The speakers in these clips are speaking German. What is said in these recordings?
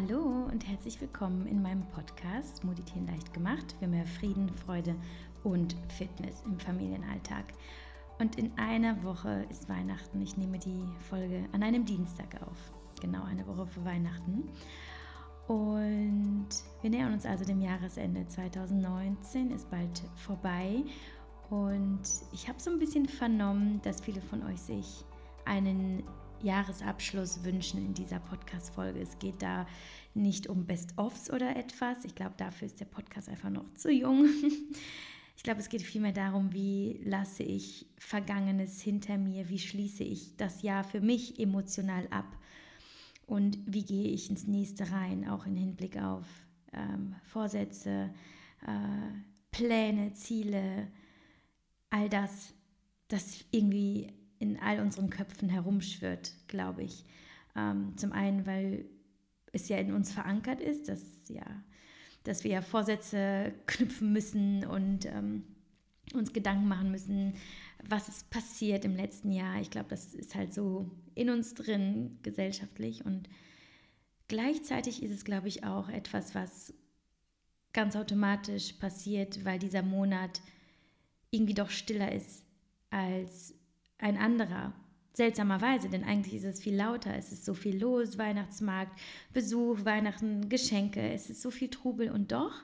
Hallo und herzlich willkommen in meinem Podcast Meditieren leicht gemacht für mehr Frieden, Freude und Fitness im Familienalltag. Und in einer Woche ist Weihnachten. Ich nehme die Folge an einem Dienstag auf. Genau eine Woche vor Weihnachten. Und wir nähern uns also dem Jahresende 2019, ist bald vorbei. Und ich habe so ein bisschen vernommen, dass viele von euch sich einen Jahresabschluss wünschen in dieser Podcast-Folge. Es geht da nicht um Best-ofs oder etwas. Ich glaube, dafür ist der Podcast einfach noch zu jung. Ich glaube, es geht vielmehr darum, wie lasse ich Vergangenes hinter mir, wie schließe ich das Jahr für mich emotional ab und wie gehe ich ins nächste rein, auch im Hinblick auf ähm, Vorsätze, äh, Pläne, Ziele, all das, das irgendwie in all unseren Köpfen herumschwirrt, glaube ich. Ähm, zum einen, weil es ja in uns verankert ist, dass, ja, dass wir ja Vorsätze knüpfen müssen und ähm, uns Gedanken machen müssen, was ist passiert im letzten Jahr. Ich glaube, das ist halt so in uns drin, gesellschaftlich. Und gleichzeitig ist es, glaube ich, auch etwas, was ganz automatisch passiert, weil dieser Monat irgendwie doch stiller ist als ein anderer. Seltsamerweise, denn eigentlich ist es viel lauter. Es ist so viel los, Weihnachtsmarkt, Besuch, Weihnachten, Geschenke. Es ist so viel Trubel und doch,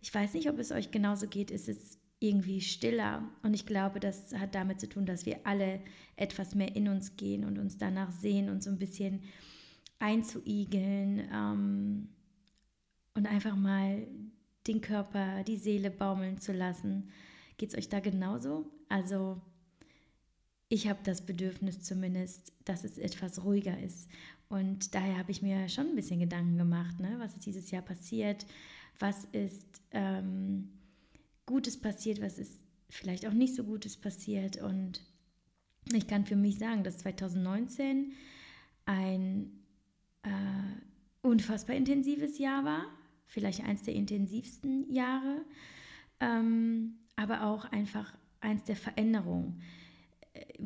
ich weiß nicht, ob es euch genauso geht, ist es irgendwie stiller. Und ich glaube, das hat damit zu tun, dass wir alle etwas mehr in uns gehen und uns danach sehen und so ein bisschen einzuigeln ähm, und einfach mal den Körper, die Seele baumeln zu lassen. Geht es euch da genauso? Also ich habe das Bedürfnis zumindest, dass es etwas ruhiger ist. Und daher habe ich mir schon ein bisschen Gedanken gemacht, ne? was ist dieses Jahr passiert, was ist ähm, Gutes passiert, was ist vielleicht auch nicht so Gutes passiert. Und ich kann für mich sagen, dass 2019 ein äh, unfassbar intensives Jahr war, vielleicht eins der intensivsten Jahre, ähm, aber auch einfach eins der Veränderungen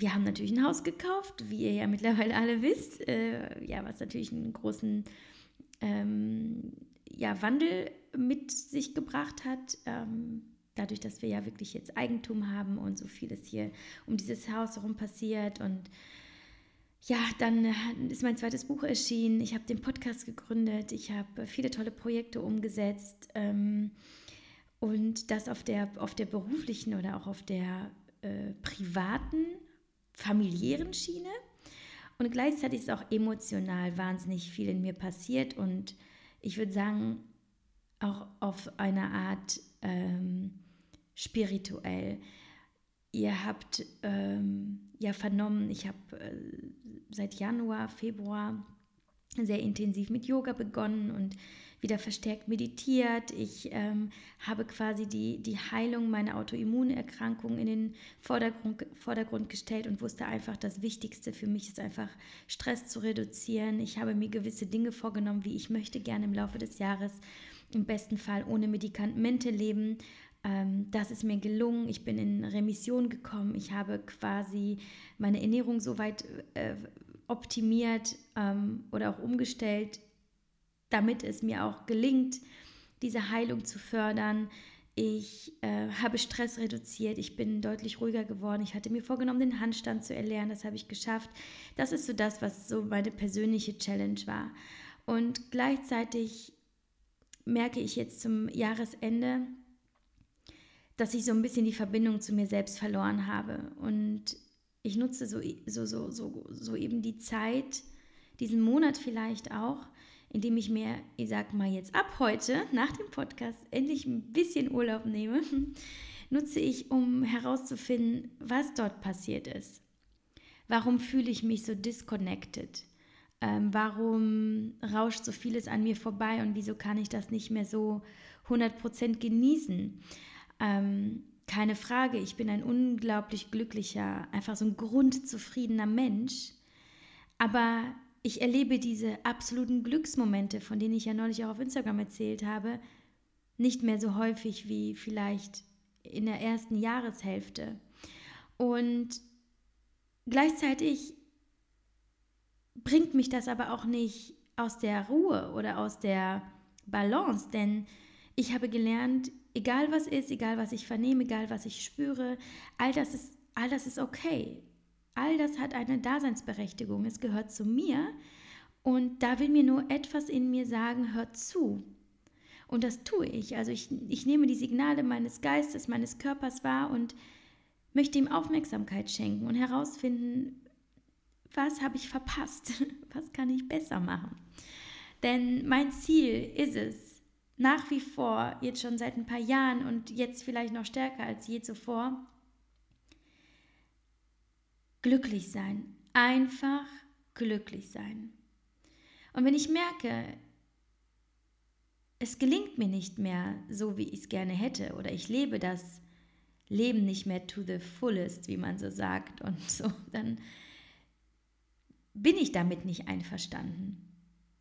wir haben natürlich ein Haus gekauft, wie ihr ja mittlerweile alle wisst, äh, ja, was natürlich einen großen ähm, ja, Wandel mit sich gebracht hat. Ähm, dadurch, dass wir ja wirklich jetzt Eigentum haben und so vieles hier um dieses Haus herum passiert. Und ja, dann ist mein zweites Buch erschienen. Ich habe den Podcast gegründet. Ich habe viele tolle Projekte umgesetzt. Ähm, und das auf der, auf der beruflichen oder auch auf der äh, privaten, familiären Schiene. Und gleichzeitig ist auch emotional wahnsinnig viel in mir passiert und ich würde sagen, auch auf eine Art ähm, spirituell. Ihr habt ähm, ja vernommen, ich habe äh, seit Januar, Februar sehr intensiv mit Yoga begonnen und wieder verstärkt meditiert. Ich ähm, habe quasi die, die Heilung meiner Autoimmunerkrankung in den Vordergrund, Vordergrund gestellt und wusste einfach, das Wichtigste für mich ist einfach Stress zu reduzieren. Ich habe mir gewisse Dinge vorgenommen, wie ich möchte gerne im Laufe des Jahres im besten Fall ohne Medikamente leben. Ähm, das ist mir gelungen. Ich bin in Remission gekommen. Ich habe quasi meine Ernährung so weit äh, optimiert ähm, oder auch umgestellt, damit es mir auch gelingt, diese Heilung zu fördern. Ich äh, habe Stress reduziert, ich bin deutlich ruhiger geworden. Ich hatte mir vorgenommen, den Handstand zu erlernen, das habe ich geschafft. Das ist so das, was so meine persönliche Challenge war. Und gleichzeitig merke ich jetzt zum Jahresende, dass ich so ein bisschen die Verbindung zu mir selbst verloren habe. Und ich nutze so, so, so, so, so eben die Zeit, diesen Monat vielleicht auch, indem ich mir, ich sag mal jetzt ab heute, nach dem Podcast, endlich ein bisschen Urlaub nehme, nutze ich, um herauszufinden, was dort passiert ist. Warum fühle ich mich so disconnected? Ähm, warum rauscht so vieles an mir vorbei und wieso kann ich das nicht mehr so 100% genießen? Ähm, keine Frage, ich bin ein unglaublich glücklicher, einfach so ein grundzufriedener Mensch. Aber ich erlebe diese absoluten Glücksmomente, von denen ich ja neulich auch auf Instagram erzählt habe, nicht mehr so häufig wie vielleicht in der ersten Jahreshälfte. Und gleichzeitig bringt mich das aber auch nicht aus der Ruhe oder aus der Balance, denn ich habe gelernt, egal was ist, egal was ich vernehme, egal was ich spüre, all das ist, all das ist okay. All das hat eine Daseinsberechtigung. Es gehört zu mir und da will mir nur etwas in mir sagen, hör zu. Und das tue ich. Also ich, ich nehme die Signale meines Geistes, meines Körpers wahr und möchte ihm Aufmerksamkeit schenken und herausfinden, was habe ich verpasst, was kann ich besser machen. Denn mein Ziel ist es, nach wie vor, jetzt schon seit ein paar Jahren und jetzt vielleicht noch stärker als je zuvor, glücklich sein, einfach glücklich sein. Und wenn ich merke, es gelingt mir nicht mehr so, wie ich es gerne hätte, oder ich lebe das Leben nicht mehr to the fullest, wie man so sagt, und so, dann bin ich damit nicht einverstanden.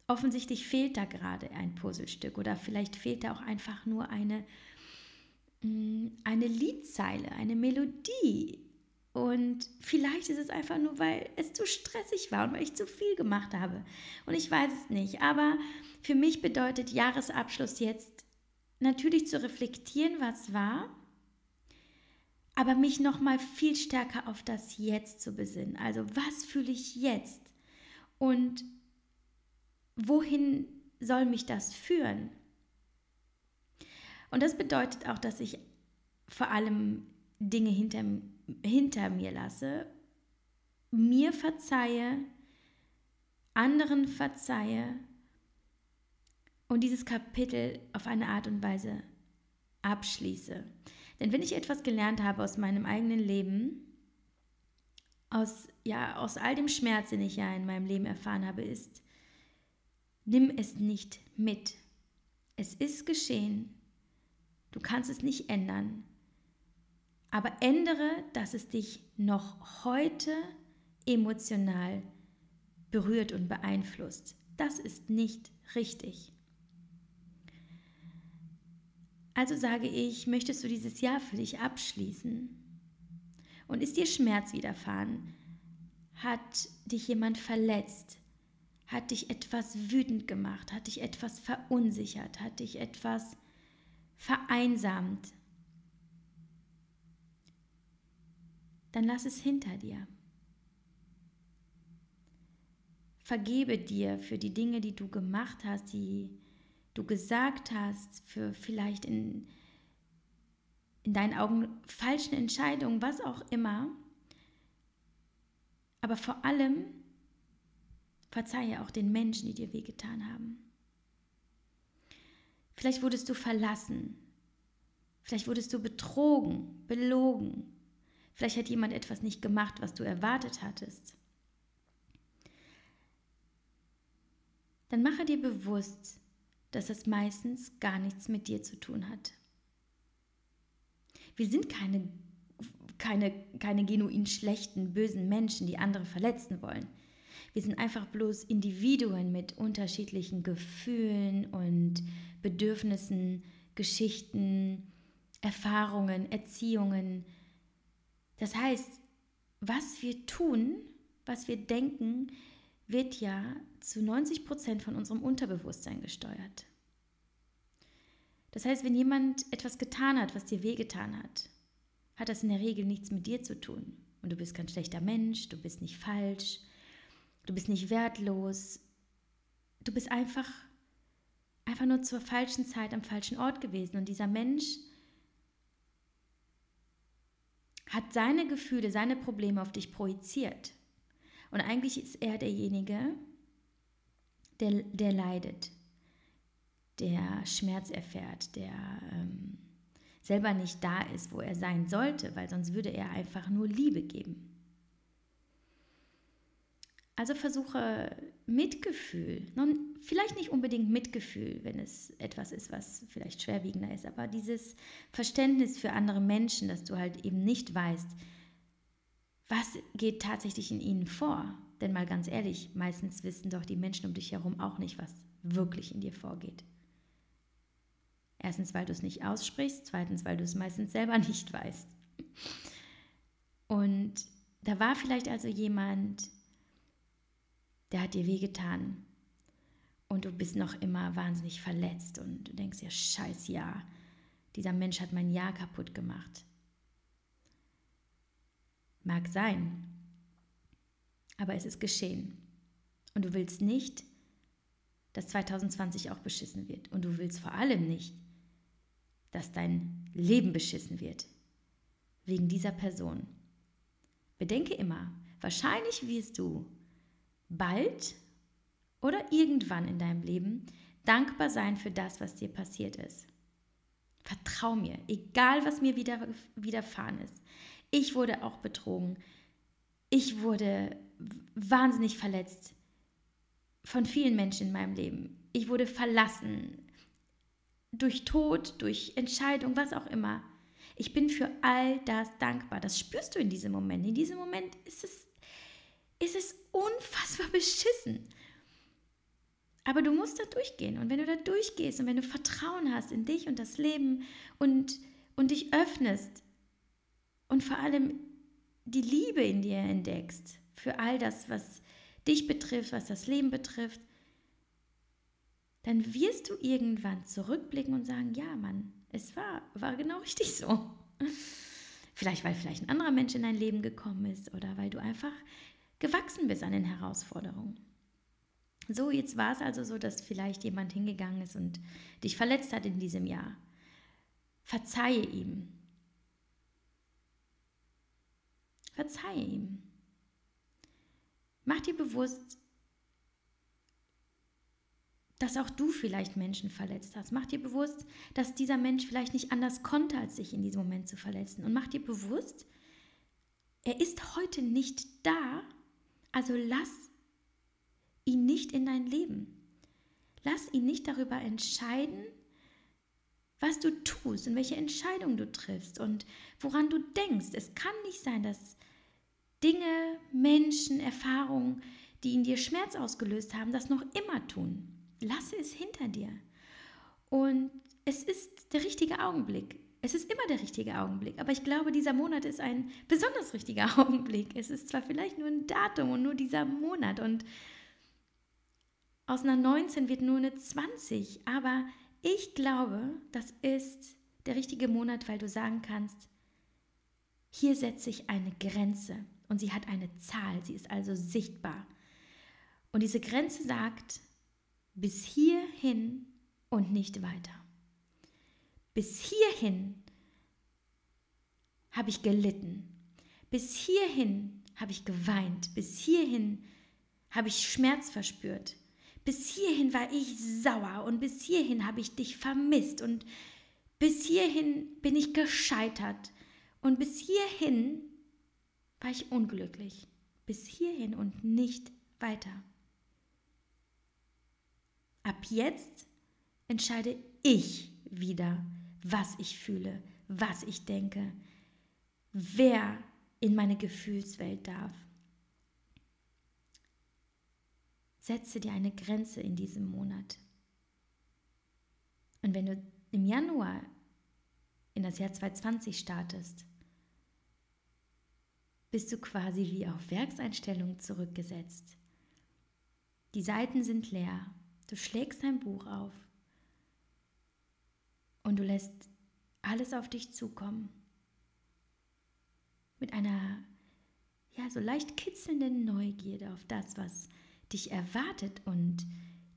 Offensichtlich fehlt da gerade ein Puzzlestück oder vielleicht fehlt da auch einfach nur eine, mm, eine Liedzeile, eine Melodie. Und vielleicht ist es einfach nur, weil es zu stressig war und weil ich zu viel gemacht habe. Und ich weiß es nicht. Aber für mich bedeutet Jahresabschluss jetzt natürlich zu reflektieren, was war, aber mich noch mal viel stärker auf das Jetzt zu besinnen. Also was fühle ich jetzt und wohin soll mich das führen? Und das bedeutet auch, dass ich vor allem Dinge hinter, hinter mir lasse, mir verzeihe, anderen verzeihe und dieses Kapitel auf eine Art und Weise abschließe. Denn wenn ich etwas gelernt habe aus meinem eigenen Leben, aus, ja, aus all dem Schmerz, den ich ja in meinem Leben erfahren habe, ist, nimm es nicht mit. Es ist geschehen. Du kannst es nicht ändern. Aber ändere, dass es dich noch heute emotional berührt und beeinflusst. Das ist nicht richtig. Also sage ich, möchtest du dieses Jahr für dich abschließen? Und ist dir Schmerz widerfahren? Hat dich jemand verletzt? Hat dich etwas wütend gemacht? Hat dich etwas verunsichert? Hat dich etwas vereinsamt? Dann lass es hinter dir. Vergebe dir für die Dinge, die du gemacht hast, die du gesagt hast, für vielleicht in, in deinen Augen falschen Entscheidungen, was auch immer. Aber vor allem verzeihe auch den Menschen, die dir wehgetan haben. Vielleicht wurdest du verlassen. Vielleicht wurdest du betrogen, belogen. Vielleicht hat jemand etwas nicht gemacht, was du erwartet hattest. Dann mache dir bewusst, dass es meistens gar nichts mit dir zu tun hat. Wir sind keine, keine, keine genuin schlechten, bösen Menschen, die andere verletzen wollen. Wir sind einfach bloß Individuen mit unterschiedlichen Gefühlen und Bedürfnissen, Geschichten, Erfahrungen, Erziehungen. Das heißt, was wir tun, was wir denken, wird ja zu 90 Prozent von unserem Unterbewusstsein gesteuert. Das heißt, wenn jemand etwas getan hat, was dir wehgetan hat, hat das in der Regel nichts mit dir zu tun. Und du bist kein schlechter Mensch, du bist nicht falsch, du bist nicht wertlos, du bist einfach, einfach nur zur falschen Zeit am falschen Ort gewesen. Und dieser Mensch hat seine Gefühle, seine Probleme auf dich projiziert. Und eigentlich ist er derjenige, der, der leidet, der Schmerz erfährt, der ähm, selber nicht da ist, wo er sein sollte, weil sonst würde er einfach nur Liebe geben. Also versuche Mitgefühl, vielleicht nicht unbedingt Mitgefühl, wenn es etwas ist, was vielleicht schwerwiegender ist, aber dieses Verständnis für andere Menschen, dass du halt eben nicht weißt, was geht tatsächlich in ihnen vor? Denn mal ganz ehrlich, meistens wissen doch die Menschen um dich herum auch nicht, was wirklich in dir vorgeht. Erstens, weil du es nicht aussprichst, zweitens, weil du es meistens selber nicht weißt. Und da war vielleicht also jemand, der hat dir wehgetan. und du bist noch immer wahnsinnig verletzt und du denkst ja, scheiß ja, dieser Mensch hat mein Jahr kaputt gemacht. Mag sein, aber es ist geschehen. Und du willst nicht, dass 2020 auch beschissen wird. Und du willst vor allem nicht, dass dein Leben beschissen wird. Wegen dieser Person. Bedenke immer, wahrscheinlich wirst du bald oder irgendwann in deinem Leben dankbar sein für das, was dir passiert ist. Vertrau mir, egal was mir wieder, widerfahren ist. Ich wurde auch betrogen. Ich wurde wahnsinnig verletzt von vielen Menschen in meinem Leben. Ich wurde verlassen durch Tod, durch Entscheidung, was auch immer. Ich bin für all das dankbar. Das spürst du in diesem Moment. In diesem Moment ist es, ist es unfassbar beschissen. Aber du musst da durchgehen. Und wenn du da durchgehst und wenn du Vertrauen hast in dich und das Leben und, und dich öffnest und vor allem die Liebe in dir entdeckst für all das, was dich betrifft, was das Leben betrifft, dann wirst du irgendwann zurückblicken und sagen, ja, Mann, es war, war genau richtig so. Vielleicht, weil vielleicht ein anderer Mensch in dein Leben gekommen ist oder weil du einfach gewachsen bist an den Herausforderungen. So, jetzt war es also so, dass vielleicht jemand hingegangen ist und dich verletzt hat in diesem Jahr. Verzeihe ihm. Verzeihe ihm. Mach dir bewusst, dass auch du vielleicht Menschen verletzt hast. Mach dir bewusst, dass dieser Mensch vielleicht nicht anders konnte, als sich in diesem Moment zu verletzen. Und mach dir bewusst, er ist heute nicht da, also lass ihn nicht in dein Leben. Lass ihn nicht darüber entscheiden, was du tust und welche Entscheidung du triffst und woran du denkst. Es kann nicht sein, dass Dinge, Menschen, Erfahrungen, die in dir Schmerz ausgelöst haben, das noch immer tun. Lasse es hinter dir. Und es ist der richtige Augenblick. Es ist immer der richtige Augenblick, aber ich glaube, dieser Monat ist ein besonders richtiger Augenblick. Es ist zwar vielleicht nur ein Datum und nur dieser Monat und aus einer 19 wird nur eine 20. Aber ich glaube, das ist der richtige Monat, weil du sagen kannst, hier setze ich eine Grenze und sie hat eine Zahl, sie ist also sichtbar. Und diese Grenze sagt, bis hierhin und nicht weiter. Bis hierhin habe ich gelitten. Bis hierhin habe ich geweint. Bis hierhin habe ich Schmerz verspürt bis hierhin war ich sauer und bis hierhin habe ich dich vermisst und bis hierhin bin ich gescheitert und bis hierhin war ich unglücklich. Bis hierhin und nicht weiter. Ab jetzt entscheide ich wieder, was ich fühle, was ich denke, wer in meine Gefühlswelt darf. Setze dir eine Grenze in diesem Monat. Und wenn du im Januar in das Jahr 2020 startest, bist du quasi wie auf Werkseinstellung zurückgesetzt. Die Seiten sind leer. Du schlägst dein Buch auf und du lässt alles auf dich zukommen. Mit einer ja so leicht kitzelnden Neugierde auf das, was dich erwartet und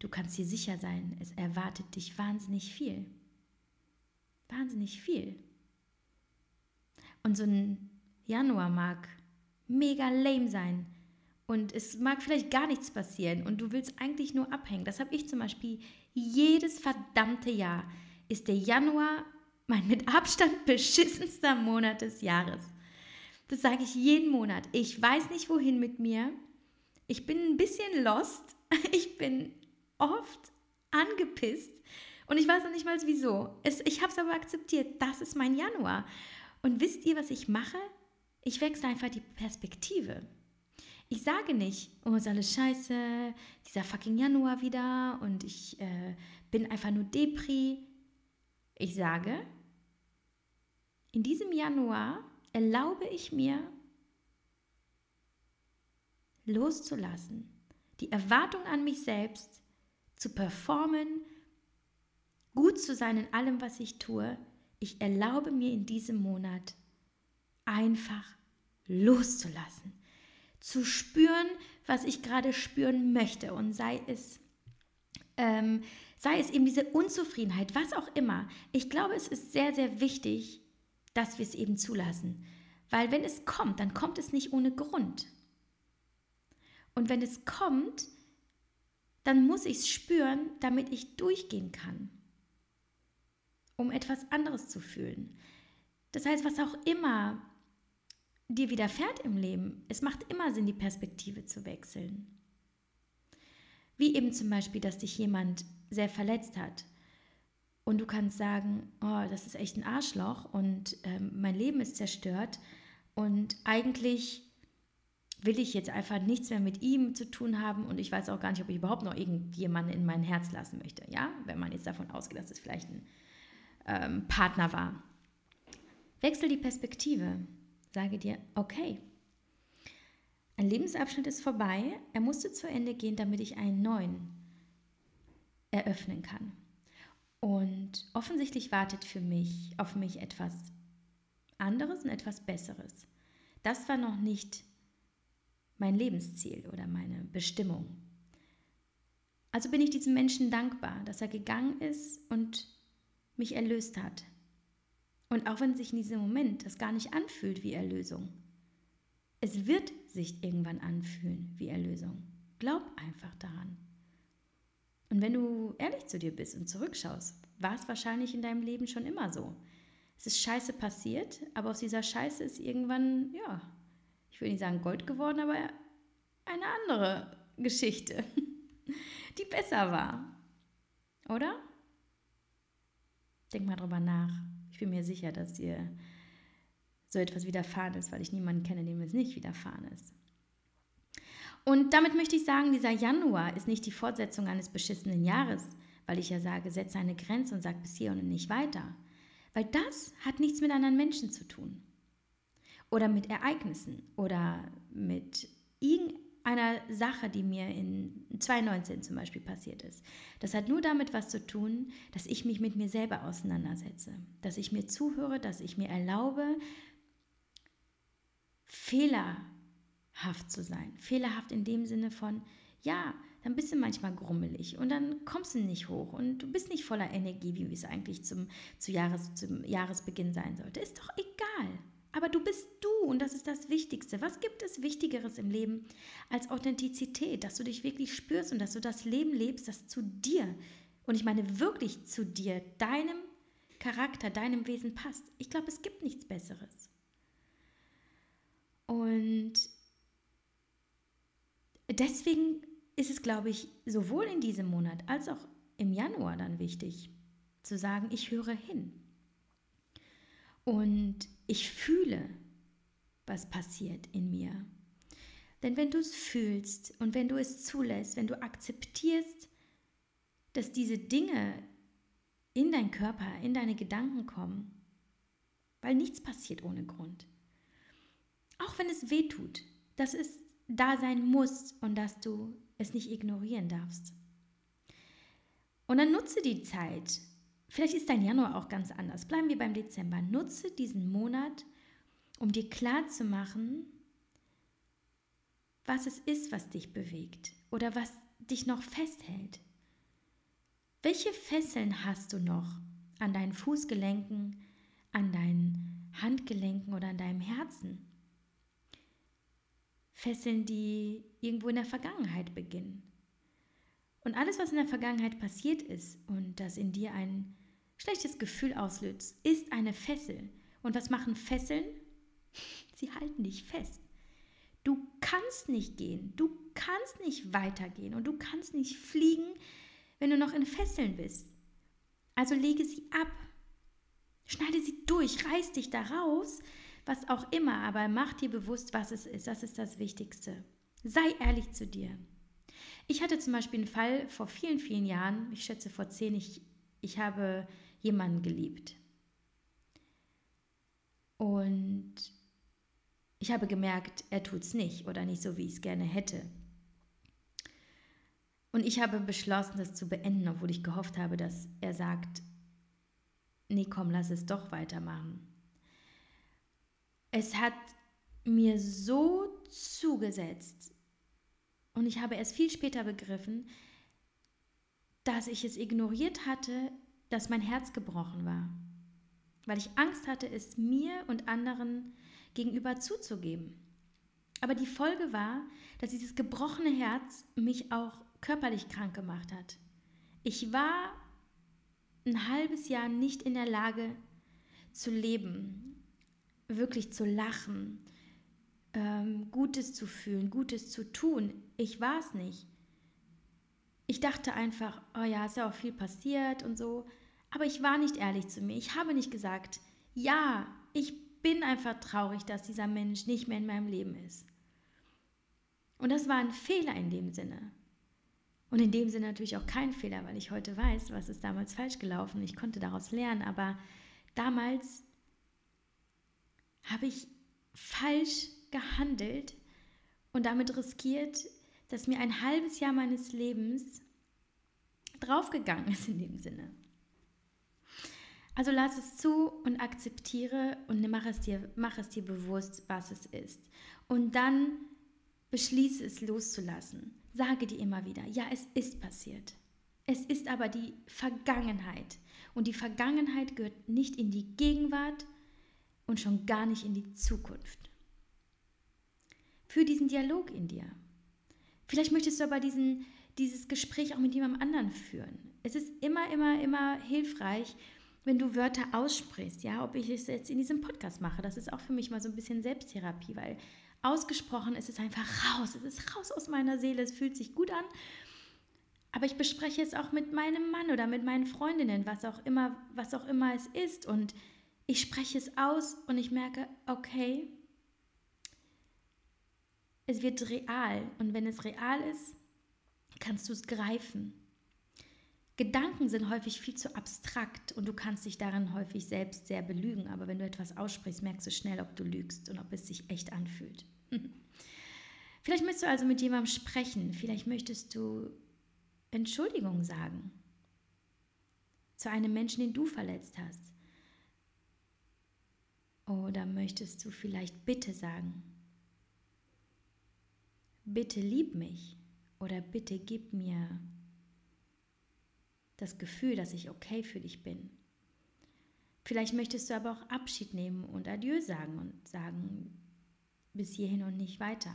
du kannst dir sicher sein, es erwartet dich wahnsinnig viel. Wahnsinnig viel. Und so ein Januar mag mega lame sein und es mag vielleicht gar nichts passieren und du willst eigentlich nur abhängen. Das habe ich zum Beispiel jedes verdammte Jahr. Ist der Januar mein mit Abstand beschissenster Monat des Jahres. Das sage ich jeden Monat. Ich weiß nicht, wohin mit mir. Ich bin ein bisschen lost. Ich bin oft angepisst. Und ich weiß noch nicht mal wieso. Es, ich habe es aber akzeptiert. Das ist mein Januar. Und wisst ihr, was ich mache? Ich wechsle einfach die Perspektive. Ich sage nicht, oh, ist alles scheiße, dieser fucking Januar wieder und ich äh, bin einfach nur Depri. Ich sage, in diesem Januar erlaube ich mir, loszulassen, die Erwartung an mich selbst zu performen, gut zu sein in allem, was ich tue. Ich erlaube mir in diesem Monat einfach loszulassen, zu spüren, was ich gerade spüren möchte und sei es ähm, sei es eben diese Unzufriedenheit, was auch immer. Ich glaube, es ist sehr, sehr wichtig, dass wir es eben zulassen. Weil wenn es kommt, dann kommt es nicht ohne Grund. Und wenn es kommt, dann muss ich es spüren, damit ich durchgehen kann, um etwas anderes zu fühlen. Das heißt, was auch immer dir widerfährt im Leben, es macht immer Sinn, die Perspektive zu wechseln. Wie eben zum Beispiel, dass dich jemand sehr verletzt hat. Und du kannst sagen, oh, das ist echt ein Arschloch und ähm, mein Leben ist zerstört. Und eigentlich will ich jetzt einfach nichts mehr mit ihm zu tun haben und ich weiß auch gar nicht, ob ich überhaupt noch irgendjemanden in mein Herz lassen möchte. Ja, wenn man jetzt davon ausgeht, dass es vielleicht ein ähm, Partner war. Wechsel die Perspektive. Sage dir, okay, ein Lebensabschnitt ist vorbei, er musste zu Ende gehen, damit ich einen neuen eröffnen kann. Und offensichtlich wartet für mich auf mich etwas anderes und etwas Besseres. Das war noch nicht mein Lebensziel oder meine Bestimmung. Also bin ich diesem Menschen dankbar, dass er gegangen ist und mich erlöst hat. Und auch wenn sich in diesem Moment das gar nicht anfühlt wie Erlösung, es wird sich irgendwann anfühlen wie Erlösung. Glaub einfach daran. Und wenn du ehrlich zu dir bist und zurückschaust, war es wahrscheinlich in deinem Leben schon immer so. Es ist Scheiße passiert, aber aus dieser Scheiße ist irgendwann, ja, ich will nicht sagen Gold geworden, aber eine andere Geschichte, die besser war. Oder? Denk mal drüber nach. Ich bin mir sicher, dass dir so etwas widerfahren ist, weil ich niemanden kenne, dem es nicht widerfahren ist. Und damit möchte ich sagen, dieser Januar ist nicht die Fortsetzung eines beschissenen Jahres, weil ich ja sage, setze eine Grenze und sag bis hier und nicht weiter. Weil das hat nichts mit anderen Menschen zu tun. Oder mit Ereignissen oder mit irgendeiner Sache, die mir in 2019 zum Beispiel passiert ist. Das hat nur damit was zu tun, dass ich mich mit mir selber auseinandersetze. Dass ich mir zuhöre, dass ich mir erlaube, Fehler fehlerhaft zu sein. Fehlerhaft in dem Sinne von, ja, dann bist du manchmal grummelig und dann kommst du nicht hoch und du bist nicht voller Energie, wie es eigentlich zum, zu Jahres, zum Jahresbeginn sein sollte. Ist doch egal. Aber du bist du und das ist das Wichtigste. Was gibt es Wichtigeres im Leben als Authentizität, dass du dich wirklich spürst und dass du das Leben lebst, das zu dir, und ich meine wirklich zu dir, deinem Charakter, deinem Wesen passt. Ich glaube, es gibt nichts Besseres. Und deswegen ist es, glaube ich, sowohl in diesem Monat als auch im Januar dann wichtig, zu sagen, ich höre hin. Und ich fühle, was passiert in mir. Denn wenn du es fühlst und wenn du es zulässt, wenn du akzeptierst, dass diese Dinge in deinen Körper, in deine Gedanken kommen, weil nichts passiert ohne Grund. Auch wenn es weh tut, dass es da sein muss und dass du es nicht ignorieren darfst. Und dann nutze die Zeit. Vielleicht ist dein Januar auch ganz anders. Bleiben wir beim Dezember. Nutze diesen Monat, um dir klar zu machen, was es ist, was dich bewegt oder was dich noch festhält. Welche Fesseln hast du noch an deinen Fußgelenken, an deinen Handgelenken oder an deinem Herzen? Fesseln, die irgendwo in der Vergangenheit beginnen. Und alles, was in der Vergangenheit passiert ist und das in dir ein schlechtes Gefühl auslöst, ist eine Fessel. Und was machen Fesseln? Sie halten dich fest. Du kannst nicht gehen, du kannst nicht weitergehen und du kannst nicht fliegen, wenn du noch in Fesseln bist. Also lege sie ab, schneide sie durch, reiß dich da raus, was auch immer, aber mach dir bewusst, was es ist. Das ist das Wichtigste. Sei ehrlich zu dir. Ich hatte zum Beispiel einen Fall vor vielen, vielen Jahren, ich schätze vor zehn, ich, ich habe jemanden geliebt. Und ich habe gemerkt, er tut es nicht oder nicht so, wie ich es gerne hätte. Und ich habe beschlossen, das zu beenden, obwohl ich gehofft habe, dass er sagt, nee, komm, lass es doch weitermachen. Es hat mir so zugesetzt und ich habe erst viel später begriffen, dass ich es ignoriert hatte, dass mein Herz gebrochen war, weil ich Angst hatte, es mir und anderen gegenüber zuzugeben. Aber die Folge war, dass dieses gebrochene Herz mich auch körperlich krank gemacht hat. Ich war ein halbes Jahr nicht in der Lage zu leben, wirklich zu lachen, ähm, Gutes zu fühlen, Gutes zu tun. Ich war es nicht. Ich dachte einfach, oh ja, ist ja auch viel passiert und so. Aber ich war nicht ehrlich zu mir. Ich habe nicht gesagt, ja, ich bin einfach traurig, dass dieser Mensch nicht mehr in meinem Leben ist. Und das war ein Fehler in dem Sinne. Und in dem Sinne natürlich auch kein Fehler, weil ich heute weiß, was ist damals falsch gelaufen. Ich konnte daraus lernen, aber damals habe ich falsch gehandelt und damit riskiert, dass mir ein halbes Jahr meines Lebens draufgegangen ist in dem Sinne. Also lass es zu und akzeptiere und mach es dir, mach es dir bewusst, was es ist. Und dann beschließe es loszulassen. Sage dir immer wieder, ja, es ist passiert. Es ist aber die Vergangenheit. Und die Vergangenheit gehört nicht in die Gegenwart und schon gar nicht in die Zukunft. Für diesen Dialog in dir. Vielleicht möchtest du aber diesen, dieses Gespräch auch mit jemandem anderen führen. Es ist immer, immer, immer hilfreich, wenn du Wörter aussprichst, ja, ob ich es jetzt in diesem Podcast mache, das ist auch für mich mal so ein bisschen Selbsttherapie, weil ausgesprochen ist es einfach raus, es ist raus aus meiner Seele, es fühlt sich gut an. Aber ich bespreche es auch mit meinem Mann oder mit meinen Freundinnen, was auch immer, was auch immer es ist und ich spreche es aus und ich merke, okay, es wird real und wenn es real ist, kannst du es greifen. Gedanken sind häufig viel zu abstrakt und du kannst dich darin häufig selbst sehr belügen. Aber wenn du etwas aussprichst, merkst du schnell, ob du lügst und ob es sich echt anfühlt. Vielleicht möchtest du also mit jemandem sprechen. Vielleicht möchtest du Entschuldigung sagen zu einem Menschen, den du verletzt hast. Oder möchtest du vielleicht Bitte sagen? Bitte lieb mich oder bitte gib mir das Gefühl, dass ich okay für dich bin. Vielleicht möchtest du aber auch Abschied nehmen und Adieu sagen und sagen, bis hierhin und nicht weiter.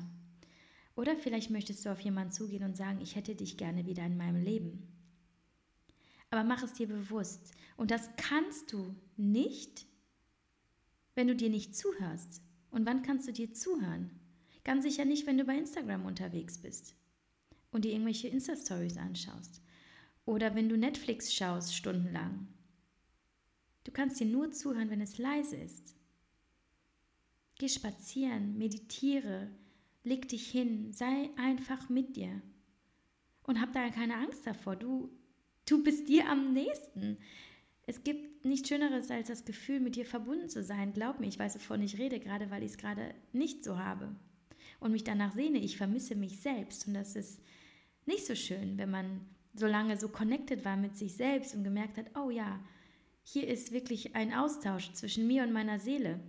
Oder vielleicht möchtest du auf jemanden zugehen und sagen, ich hätte dich gerne wieder in meinem Leben. Aber mach es dir bewusst. Und das kannst du nicht, wenn du dir nicht zuhörst. Und wann kannst du dir zuhören? Ganz sicher nicht, wenn du bei Instagram unterwegs bist und dir irgendwelche Insta-Stories anschaust. Oder wenn du Netflix schaust stundenlang. Du kannst dir nur zuhören, wenn es leise ist. Geh spazieren, meditiere, leg dich hin, sei einfach mit dir. Und hab da keine Angst davor. Du, du bist dir am nächsten. Es gibt nichts Schöneres, als das Gefühl, mit dir verbunden zu sein. Glaub mir, ich weiß, wovon ich rede, gerade weil ich es gerade nicht so habe. Und mich danach sehne, ich vermisse mich selbst. Und das ist nicht so schön, wenn man so lange so connected war mit sich selbst und gemerkt hat, oh ja, hier ist wirklich ein Austausch zwischen mir und meiner Seele.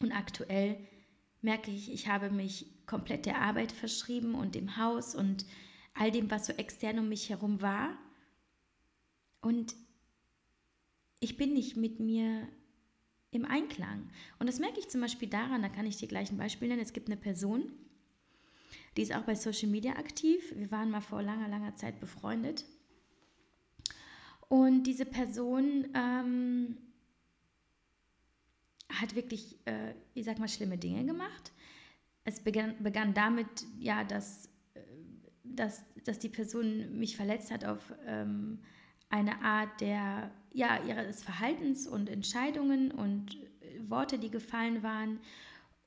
Und aktuell merke ich, ich habe mich komplett der Arbeit verschrieben und dem Haus und all dem, was so extern um mich herum war. Und ich bin nicht mit mir im Einklang. Und das merke ich zum Beispiel daran, da kann ich dir gleich ein Beispiel nennen. Es gibt eine Person, die ist auch bei Social Media aktiv. Wir waren mal vor langer, langer Zeit befreundet. Und diese Person ähm, hat wirklich, äh, ich sag mal, schlimme Dinge gemacht. Es begann, begann damit, ja, dass, äh, dass, dass die Person mich verletzt hat auf ähm, eine Art der, ja, ihres Verhaltens und Entscheidungen und Worte, die gefallen waren.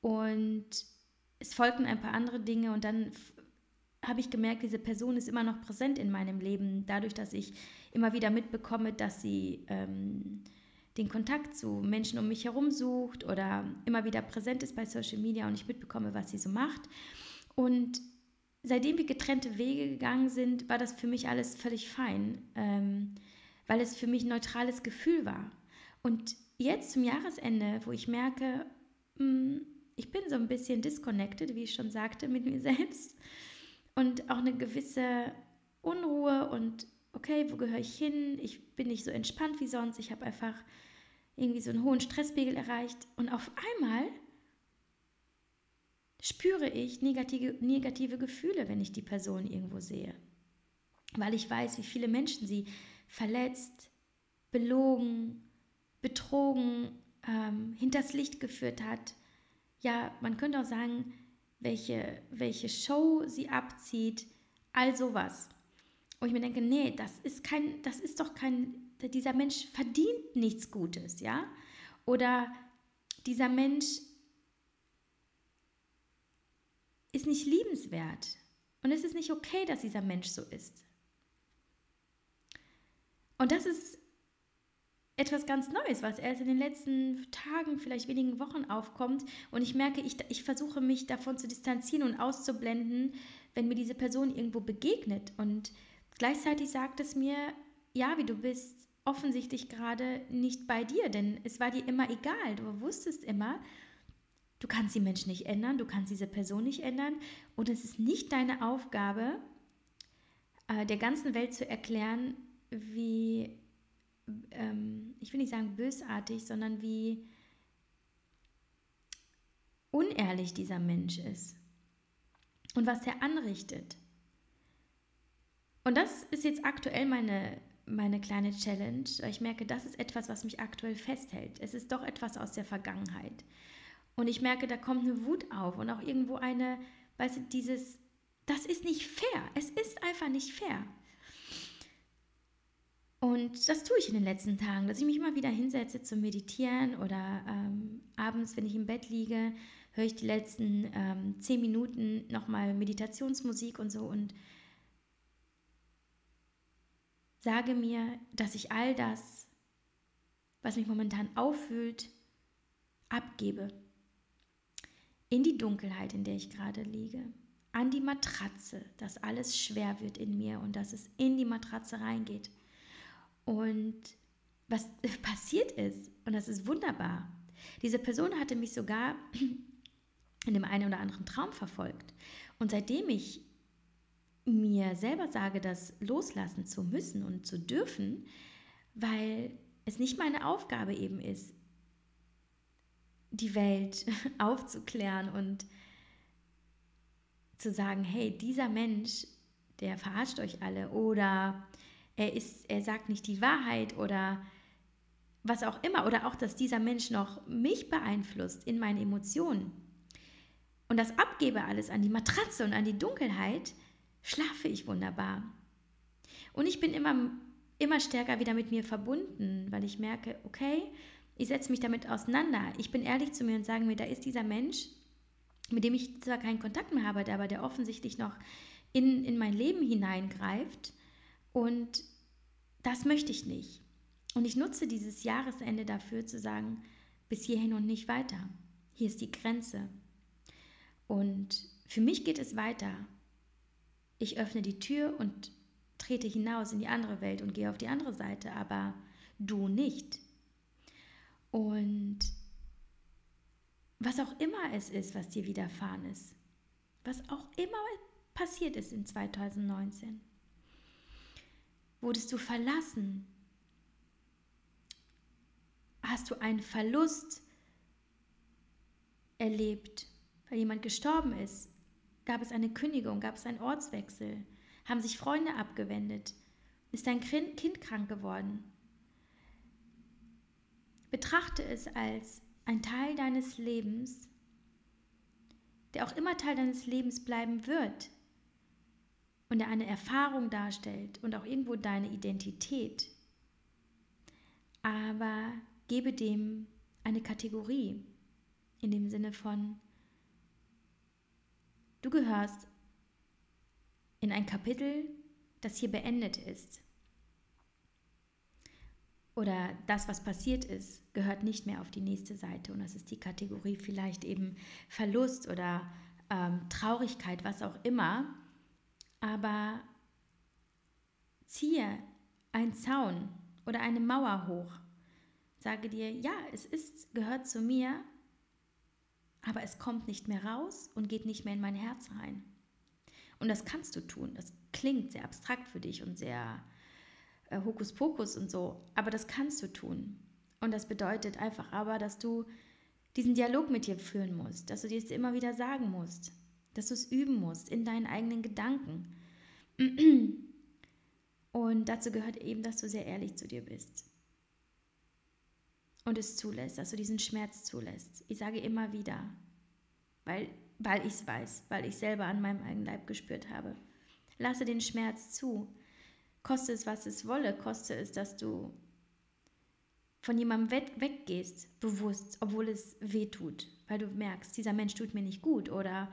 Und es folgten ein paar andere Dinge und dann habe ich gemerkt, diese Person ist immer noch präsent in meinem Leben, dadurch, dass ich immer wieder mitbekomme, dass sie ähm, den Kontakt zu Menschen um mich herum sucht oder immer wieder präsent ist bei Social Media und ich mitbekomme, was sie so macht. Und seitdem wir getrennte Wege gegangen sind, war das für mich alles völlig fein, ähm, weil es für mich ein neutrales Gefühl war. Und jetzt zum Jahresende, wo ich merke, mh, hm, ich bin so ein bisschen disconnected, wie ich schon sagte, mit mir selbst und auch eine gewisse Unruhe und okay, wo gehöre ich hin? Ich bin nicht so entspannt wie sonst. Ich habe einfach irgendwie so einen hohen Stresspegel erreicht und auf einmal spüre ich negative, negative Gefühle, wenn ich die Person irgendwo sehe. Weil ich weiß, wie viele Menschen sie verletzt, belogen, betrogen, ähm, hinters Licht geführt hat. Ja, man könnte auch sagen, welche, welche Show sie abzieht, all sowas. Und ich mir denke, nee, das ist kein, das ist doch kein, dieser Mensch verdient nichts Gutes, ja? Oder dieser Mensch ist nicht liebenswert. Und es ist nicht okay, dass dieser Mensch so ist. Und das ist etwas ganz Neues, was erst in den letzten Tagen, vielleicht wenigen Wochen aufkommt. Und ich merke, ich, ich versuche mich davon zu distanzieren und auszublenden, wenn mir diese Person irgendwo begegnet. Und gleichzeitig sagt es mir, ja, wie du bist offensichtlich gerade nicht bei dir, denn es war dir immer egal. Du wusstest immer, Du kannst die Menschen nicht ändern, du kannst diese Person nicht ändern und es ist nicht deine Aufgabe, äh, der ganzen Welt zu erklären, wie, ähm, ich will nicht sagen bösartig, sondern wie unehrlich dieser Mensch ist und was er anrichtet. Und das ist jetzt aktuell meine, meine kleine Challenge. Ich merke, das ist etwas, was mich aktuell festhält. Es ist doch etwas aus der Vergangenheit. Und ich merke, da kommt eine Wut auf und auch irgendwo eine, weißt du, dieses, das ist nicht fair. Es ist einfach nicht fair. Und das tue ich in den letzten Tagen, dass ich mich mal wieder hinsetze zum Meditieren oder ähm, abends, wenn ich im Bett liege, höre ich die letzten ähm, zehn Minuten nochmal Meditationsmusik und so und sage mir, dass ich all das, was mich momentan auffühlt, abgebe in die Dunkelheit, in der ich gerade liege, an die Matratze, dass alles schwer wird in mir und dass es in die Matratze reingeht. Und was passiert ist, und das ist wunderbar, diese Person hatte mich sogar in dem einen oder anderen Traum verfolgt. Und seitdem ich mir selber sage, das loslassen zu müssen und zu dürfen, weil es nicht meine Aufgabe eben ist, die Welt aufzuklären und zu sagen, hey, dieser Mensch, der verarscht euch alle oder er ist, er sagt nicht die Wahrheit oder was auch immer oder auch, dass dieser Mensch noch mich beeinflusst in meinen Emotionen und das abgebe alles an die Matratze und an die Dunkelheit, schlafe ich wunderbar. Und ich bin immer, immer stärker wieder mit mir verbunden, weil ich merke, okay, ich setze mich damit auseinander. Ich bin ehrlich zu mir und sage mir, da ist dieser Mensch, mit dem ich zwar keinen Kontakt mehr habe, aber der offensichtlich noch in, in mein Leben hineingreift. Und das möchte ich nicht. Und ich nutze dieses Jahresende dafür zu sagen, bis hierhin und nicht weiter. Hier ist die Grenze. Und für mich geht es weiter. Ich öffne die Tür und trete hinaus in die andere Welt und gehe auf die andere Seite, aber du nicht. Und was auch immer es ist, was dir widerfahren ist, was auch immer passiert ist in 2019, wurdest du verlassen? Hast du einen Verlust erlebt, weil jemand gestorben ist? Gab es eine Kündigung? Gab es einen Ortswechsel? Haben sich Freunde abgewendet? Ist dein Kind krank geworden? Betrachte es als ein Teil deines Lebens, der auch immer Teil deines Lebens bleiben wird und der eine Erfahrung darstellt und auch irgendwo deine Identität. Aber gebe dem eine Kategorie in dem Sinne von, du gehörst in ein Kapitel, das hier beendet ist oder das, was passiert ist, gehört nicht mehr auf die nächste Seite. Und das ist die Kategorie vielleicht eben Verlust oder ähm, Traurigkeit, was auch immer. Aber ziehe einen Zaun oder eine Mauer hoch. Sage dir, ja, es ist, gehört zu mir, aber es kommt nicht mehr raus und geht nicht mehr in mein Herz rein. Und das kannst du tun. Das klingt sehr abstrakt für dich und sehr äh, Hokuspokus und so, aber das kannst du tun. Und das bedeutet einfach aber, dass du diesen Dialog mit dir führen musst, dass du dir es immer wieder sagen musst, dass du es üben musst in deinen eigenen Gedanken. Und dazu gehört eben, dass du sehr ehrlich zu dir bist und es zulässt, dass du diesen Schmerz zulässt. Ich sage immer wieder, weil, weil ich es weiß, weil ich selber an meinem eigenen Leib gespürt habe. Lasse den Schmerz zu. Koste es, was es wolle, koste es, dass du von jemandem weg, weggehst, bewusst, obwohl es weh tut, weil du merkst, dieser Mensch tut mir nicht gut oder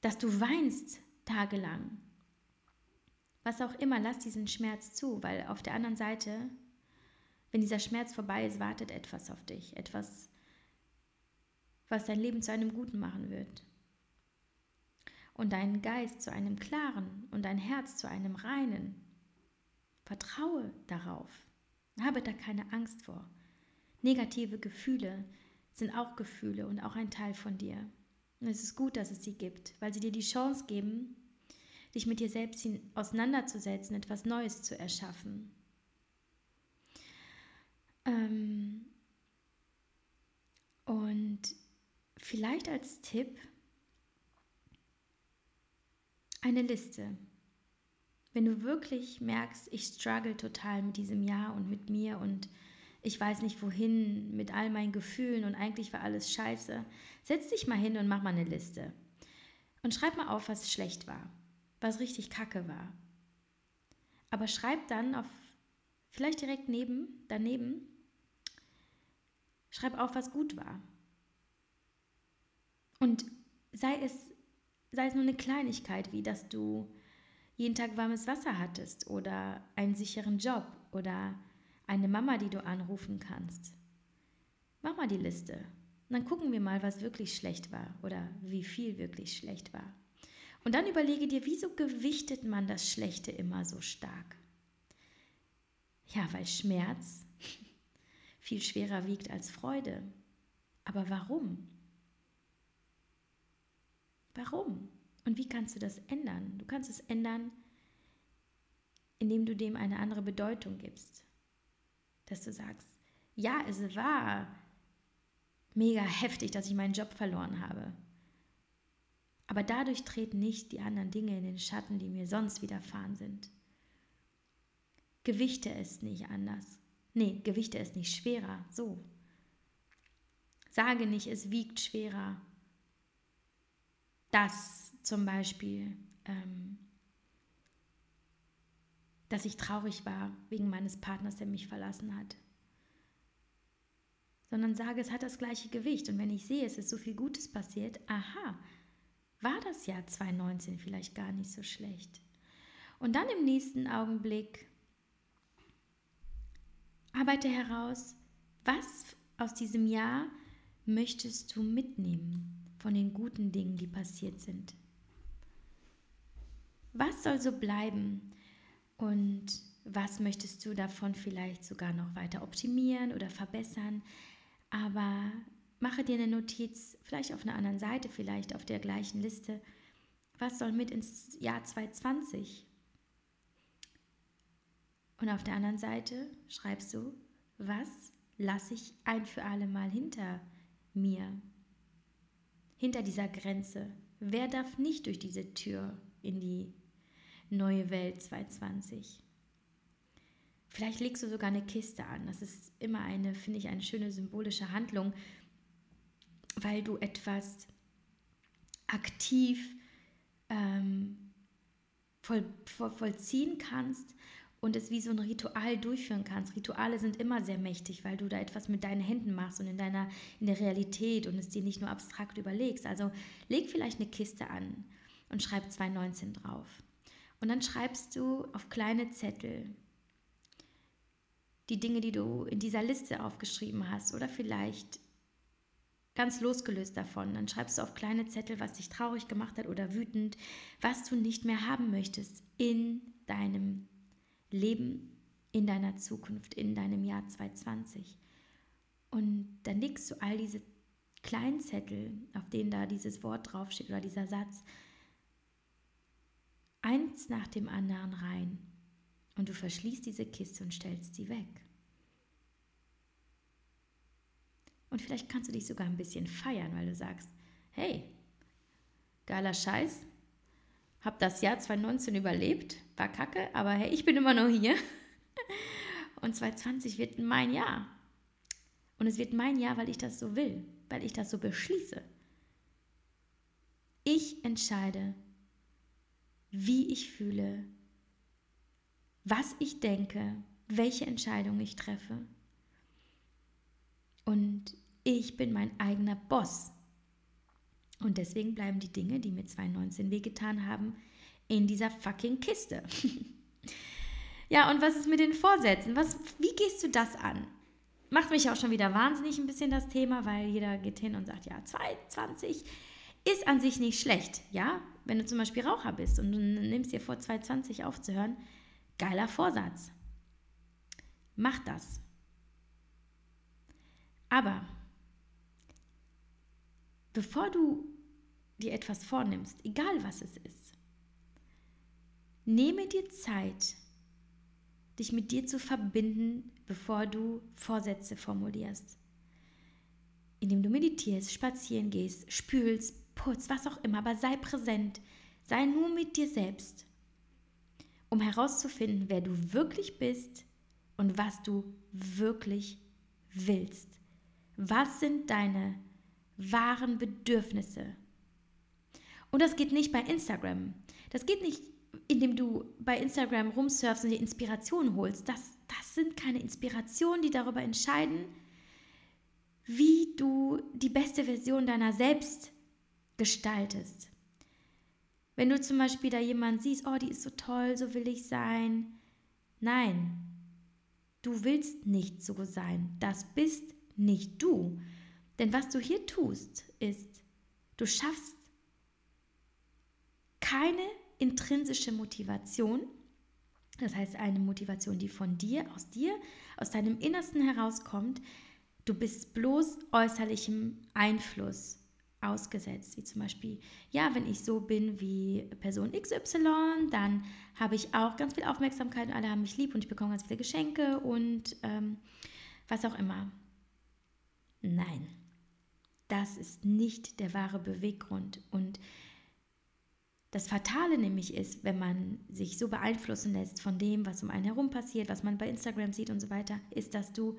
dass du weinst tagelang. Was auch immer, lass diesen Schmerz zu, weil auf der anderen Seite, wenn dieser Schmerz vorbei ist, wartet etwas auf dich, etwas, was dein Leben zu einem Guten machen wird. Und deinen Geist zu einem klaren und dein Herz zu einem reinen. Vertraue darauf. Habe da keine Angst vor. Negative Gefühle sind auch Gefühle und auch ein Teil von dir. Und es ist gut, dass es sie gibt, weil sie dir die Chance geben, dich mit dir selbst auseinanderzusetzen, etwas Neues zu erschaffen. Ähm und vielleicht als Tipp eine Liste. Wenn du wirklich merkst, ich struggle total mit diesem Jahr und mit mir und ich weiß nicht wohin mit all meinen Gefühlen und eigentlich war alles scheiße, setz dich mal hin und mach mal eine Liste. Und schreib mal auf, was schlecht war, was richtig kacke war. Aber schreib dann auf, vielleicht direkt neben, daneben, schreib auf, was gut war. Und sei es, sei es nur eine Kleinigkeit, wie dass du jeden Tag warmes Wasser hattest oder einen sicheren Job oder eine Mama, die du anrufen kannst. Mach mal die Liste. Und dann gucken wir mal, was wirklich schlecht war oder wie viel wirklich schlecht war. Und dann überlege dir, wieso gewichtet man das Schlechte immer so stark? Ja, weil Schmerz viel schwerer wiegt als Freude. Aber warum? Warum? Und wie kannst du das ändern? Du kannst es ändern, indem du dem eine andere Bedeutung gibst. Dass du sagst, ja, es war mega heftig, dass ich meinen Job verloren habe. Aber dadurch treten nicht die anderen Dinge in den Schatten, die mir sonst widerfahren sind. Gewichte es nicht anders. Nee, gewichte es nicht schwerer, so. Sage nicht, es wiegt schwerer. Das zum Beispiel, ähm, dass ich traurig war wegen meines Partners, der mich verlassen hat. Sondern sage, es hat das gleiche Gewicht. Und wenn ich sehe, es ist so viel Gutes passiert, aha, war das Jahr 2019 vielleicht gar nicht so schlecht. Und dann im nächsten Augenblick arbeite heraus, was aus diesem Jahr möchtest du mitnehmen von den guten Dingen, die passiert sind. Was soll so bleiben? Und was möchtest du davon vielleicht sogar noch weiter optimieren oder verbessern? Aber mache dir eine Notiz, vielleicht auf einer anderen Seite, vielleicht auf der gleichen Liste. Was soll mit ins Jahr 2020? Und auf der anderen Seite schreibst du, was lasse ich ein für alle Mal hinter mir? Hinter dieser Grenze. Wer darf nicht durch diese Tür in die Neue Welt 2020. Vielleicht legst du sogar eine Kiste an. Das ist immer eine, finde ich, eine schöne symbolische Handlung, weil du etwas aktiv ähm, voll, voll, vollziehen kannst und es wie so ein Ritual durchführen kannst. Rituale sind immer sehr mächtig, weil du da etwas mit deinen Händen machst und in deiner in der Realität und es dir nicht nur abstrakt überlegst. Also leg vielleicht eine Kiste an und schreib 219 drauf. Und dann schreibst du auf kleine Zettel die Dinge, die du in dieser Liste aufgeschrieben hast oder vielleicht ganz losgelöst davon. Dann schreibst du auf kleine Zettel, was dich traurig gemacht hat oder wütend, was du nicht mehr haben möchtest in deinem Leben, in deiner Zukunft, in deinem Jahr 2020. Und dann legst du all diese kleinen Zettel, auf denen da dieses Wort draufsteht oder dieser Satz, eins nach dem anderen rein. Und du verschließt diese Kiste und stellst sie weg. Und vielleicht kannst du dich sogar ein bisschen feiern, weil du sagst, hey, geiler Scheiß, hab das Jahr 2019 überlebt, war kacke, aber hey, ich bin immer noch hier. Und 2020 wird mein Jahr. Und es wird mein Jahr, weil ich das so will, weil ich das so beschließe. Ich entscheide, wie ich fühle, was ich denke, welche Entscheidung ich treffe. Und ich bin mein eigener Boss. Und deswegen bleiben die Dinge, die mir 2019 wehgetan haben, in dieser fucking Kiste. ja, und was ist mit den Vorsätzen? Was, wie gehst du das an? Macht mich auch schon wieder wahnsinnig ein bisschen das Thema, weil jeder geht hin und sagt, ja, 2020 ist an sich nicht schlecht. Ja, wenn du zum Beispiel Raucher bist und du nimmst dir vor, 2020 aufzuhören, geiler Vorsatz. Mach das. Aber bevor du dir etwas vornimmst, egal was es ist, nehme dir Zeit, dich mit dir zu verbinden, bevor du Vorsätze formulierst. Indem du meditierst, spazieren gehst, spülst, putzt, was auch immer, aber sei präsent, sei nur mit dir selbst, um herauszufinden, wer du wirklich bist und was du wirklich willst. Was sind deine wahren Bedürfnisse. Und das geht nicht bei Instagram. Das geht nicht, indem du bei Instagram rumsurfst und dir Inspirationen holst. Das, das sind keine Inspirationen, die darüber entscheiden, wie du die beste Version deiner selbst gestaltest. Wenn du zum Beispiel da jemanden siehst, oh, die ist so toll, so will ich sein. Nein, du willst nicht so sein. Das bist nicht du. Denn was du hier tust, ist, du schaffst keine intrinsische Motivation, das heißt eine Motivation, die von dir, aus dir, aus deinem Innersten herauskommt. Du bist bloß äußerlichem Einfluss ausgesetzt, wie zum Beispiel, ja, wenn ich so bin wie Person XY, dann habe ich auch ganz viel Aufmerksamkeit und alle haben mich lieb und ich bekomme ganz viele Geschenke und ähm, was auch immer. Nein, das ist nicht der wahre Beweggrund. Und das Fatale nämlich ist, wenn man sich so beeinflussen lässt von dem, was um einen herum passiert, was man bei Instagram sieht und so weiter, ist, dass du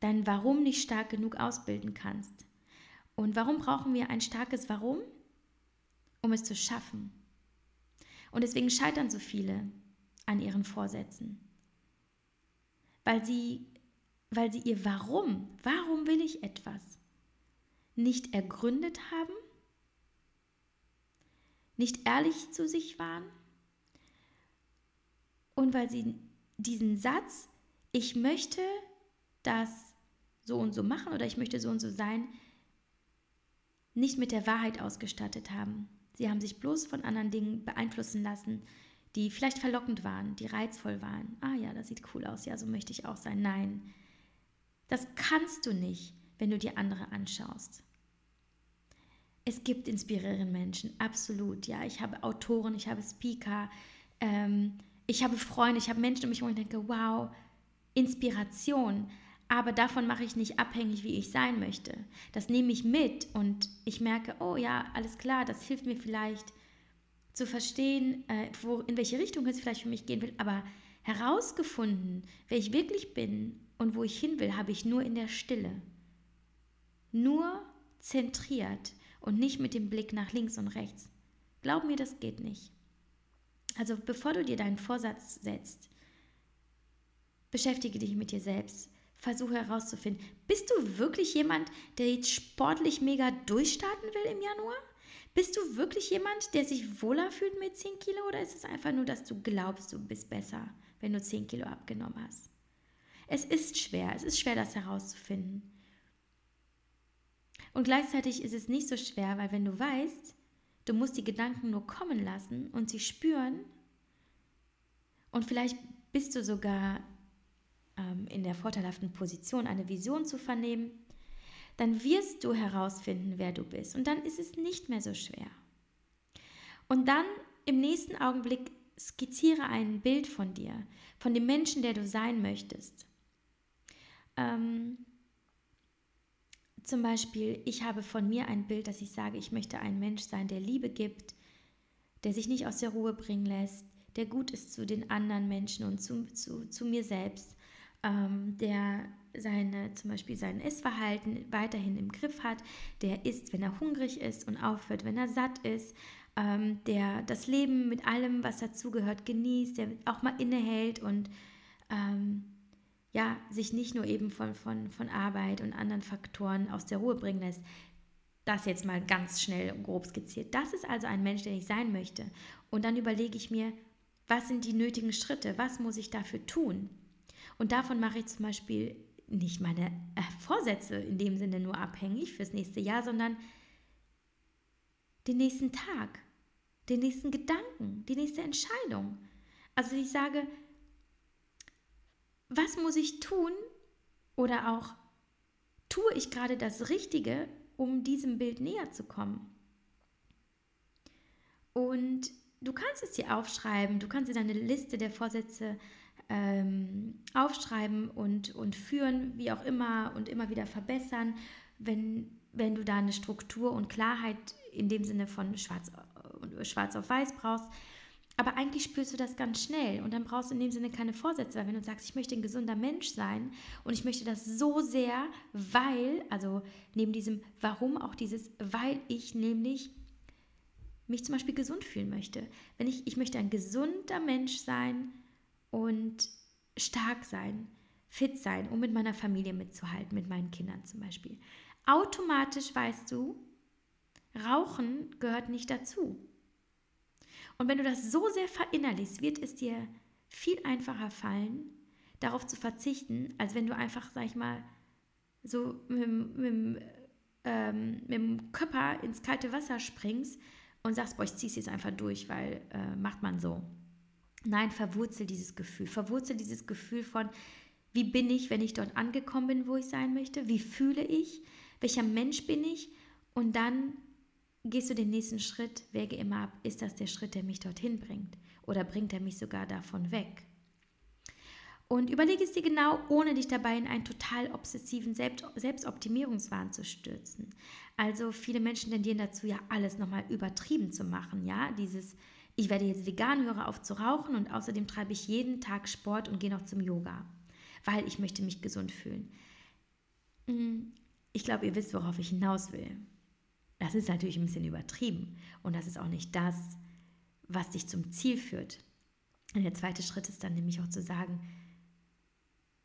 dein Warum nicht stark genug ausbilden kannst. Und warum brauchen wir ein starkes Warum? Um es zu schaffen. Und deswegen scheitern so viele an ihren Vorsätzen. Weil sie, weil sie ihr Warum, warum will ich etwas, nicht ergründet haben, nicht ehrlich zu sich waren und weil sie diesen Satz, ich möchte das so und so machen oder ich möchte so und so sein, nicht mit der Wahrheit ausgestattet haben. Sie haben sich bloß von anderen Dingen beeinflussen lassen, die vielleicht verlockend waren, die reizvoll waren. Ah ja, das sieht cool aus, ja, so möchte ich auch sein. Nein, das kannst du nicht, wenn du dir andere anschaust. Es gibt inspirierende Menschen, absolut. Ja, ich habe Autoren, ich habe Speaker, ähm, ich habe Freunde, ich habe Menschen um mich herum, ich denke, wow, Inspiration. Aber davon mache ich nicht abhängig, wie ich sein möchte. Das nehme ich mit und ich merke, oh ja, alles klar, das hilft mir vielleicht zu verstehen, äh, wo, in welche Richtung es vielleicht für mich gehen will. Aber herausgefunden, wer ich wirklich bin und wo ich hin will, habe ich nur in der Stille. Nur zentriert und nicht mit dem Blick nach links und rechts. Glaub mir, das geht nicht. Also bevor du dir deinen Vorsatz setzt, beschäftige dich mit dir selbst. Versuche herauszufinden, bist du wirklich jemand, der jetzt sportlich mega durchstarten will im Januar? Bist du wirklich jemand, der sich wohler fühlt mit 10 Kilo oder ist es einfach nur, dass du glaubst, du bist besser, wenn du 10 Kilo abgenommen hast? Es ist schwer, es ist schwer, das herauszufinden. Und gleichzeitig ist es nicht so schwer, weil wenn du weißt, du musst die Gedanken nur kommen lassen und sie spüren und vielleicht bist du sogar ähm, in der vorteilhaften Position, eine Vision zu vernehmen, dann wirst du herausfinden, wer du bist. Und dann ist es nicht mehr so schwer. Und dann im nächsten Augenblick skizziere ein Bild von dir, von dem Menschen, der du sein möchtest. Ähm, zum Beispiel, ich habe von mir ein Bild, dass ich sage, ich möchte ein Mensch sein, der Liebe gibt, der sich nicht aus der Ruhe bringen lässt, der gut ist zu den anderen Menschen und zu, zu, zu mir selbst, ähm, der seine, zum Beispiel sein Essverhalten weiterhin im Griff hat, der isst, wenn er hungrig ist und aufhört, wenn er satt ist, ähm, der das Leben mit allem, was dazugehört, genießt, der auch mal innehält und ähm, ja, sich nicht nur eben von, von, von Arbeit und anderen Faktoren aus der Ruhe bringen lässt. Das jetzt mal ganz schnell grob skizziert. Das ist also ein Mensch, der ich sein möchte. Und dann überlege ich mir, was sind die nötigen Schritte? Was muss ich dafür tun? Und davon mache ich zum Beispiel nicht meine äh, Vorsätze in dem Sinne nur abhängig fürs nächste Jahr, sondern den nächsten Tag, den nächsten Gedanken, die nächste Entscheidung. Also ich sage, was muss ich tun oder auch tue ich gerade das Richtige, um diesem Bild näher zu kommen? Und du kannst es dir aufschreiben, du kannst dir deine Liste der Vorsätze ähm, aufschreiben und, und führen, wie auch immer, und immer wieder verbessern, wenn, wenn du da eine Struktur und Klarheit in dem Sinne von schwarz, äh, schwarz auf weiß brauchst. Aber eigentlich spürst du das ganz schnell und dann brauchst du in dem Sinne keine Vorsätze, weil wenn du sagst, ich möchte ein gesunder Mensch sein und ich möchte das so sehr, weil, also neben diesem Warum auch dieses, weil ich nämlich mich zum Beispiel gesund fühlen möchte. Wenn ich, ich möchte ein gesunder Mensch sein und stark sein, fit sein, um mit meiner Familie mitzuhalten, mit meinen Kindern zum Beispiel. Automatisch weißt du, Rauchen gehört nicht dazu. Und wenn du das so sehr verinnerlichst, wird es dir viel einfacher fallen, darauf zu verzichten, als wenn du einfach, sag ich mal, so mit, mit, ähm, mit dem Körper ins kalte Wasser springst und sagst, boah, ich zieh's jetzt einfach durch, weil äh, macht man so. Nein, verwurzel dieses Gefühl. Verwurzel dieses Gefühl von, wie bin ich, wenn ich dort angekommen bin, wo ich sein möchte? Wie fühle ich? Welcher Mensch bin ich? Und dann gehst du den nächsten Schritt, wäge immer ab, ist das der Schritt, der mich dorthin bringt? Oder bringt er mich sogar davon weg? Und überlege es dir genau, ohne dich dabei in einen total obsessiven Selbst Selbstoptimierungswahn zu stürzen. Also viele Menschen tendieren dazu, ja alles nochmal übertrieben zu machen. Ja, dieses, ich werde jetzt vegan, höre auf zu rauchen und außerdem treibe ich jeden Tag Sport und gehe noch zum Yoga, weil ich möchte mich gesund fühlen. Mm, ich glaube, ihr wisst, worauf ich hinaus will. Das ist natürlich ein bisschen übertrieben und das ist auch nicht das, was dich zum Ziel führt. Und der zweite Schritt ist dann nämlich auch zu sagen,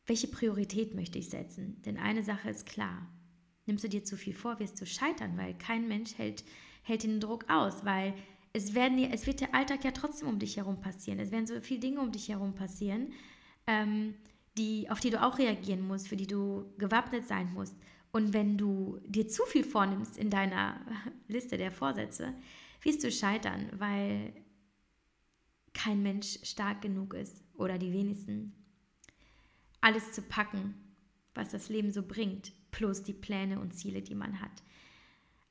welche Priorität möchte ich setzen? Denn eine Sache ist klar. Nimmst du dir zu viel vor, wirst du scheitern, weil kein Mensch hält, hält den Druck aus, weil es, werden, es wird der Alltag ja trotzdem um dich herum passieren. Es werden so viele Dinge um dich herum passieren, ähm, die, auf die du auch reagieren musst, für die du gewappnet sein musst. Und wenn du dir zu viel vornimmst in deiner Liste der Vorsätze, wirst du scheitern, weil kein Mensch stark genug ist oder die wenigsten alles zu packen, was das Leben so bringt, plus die Pläne und Ziele, die man hat.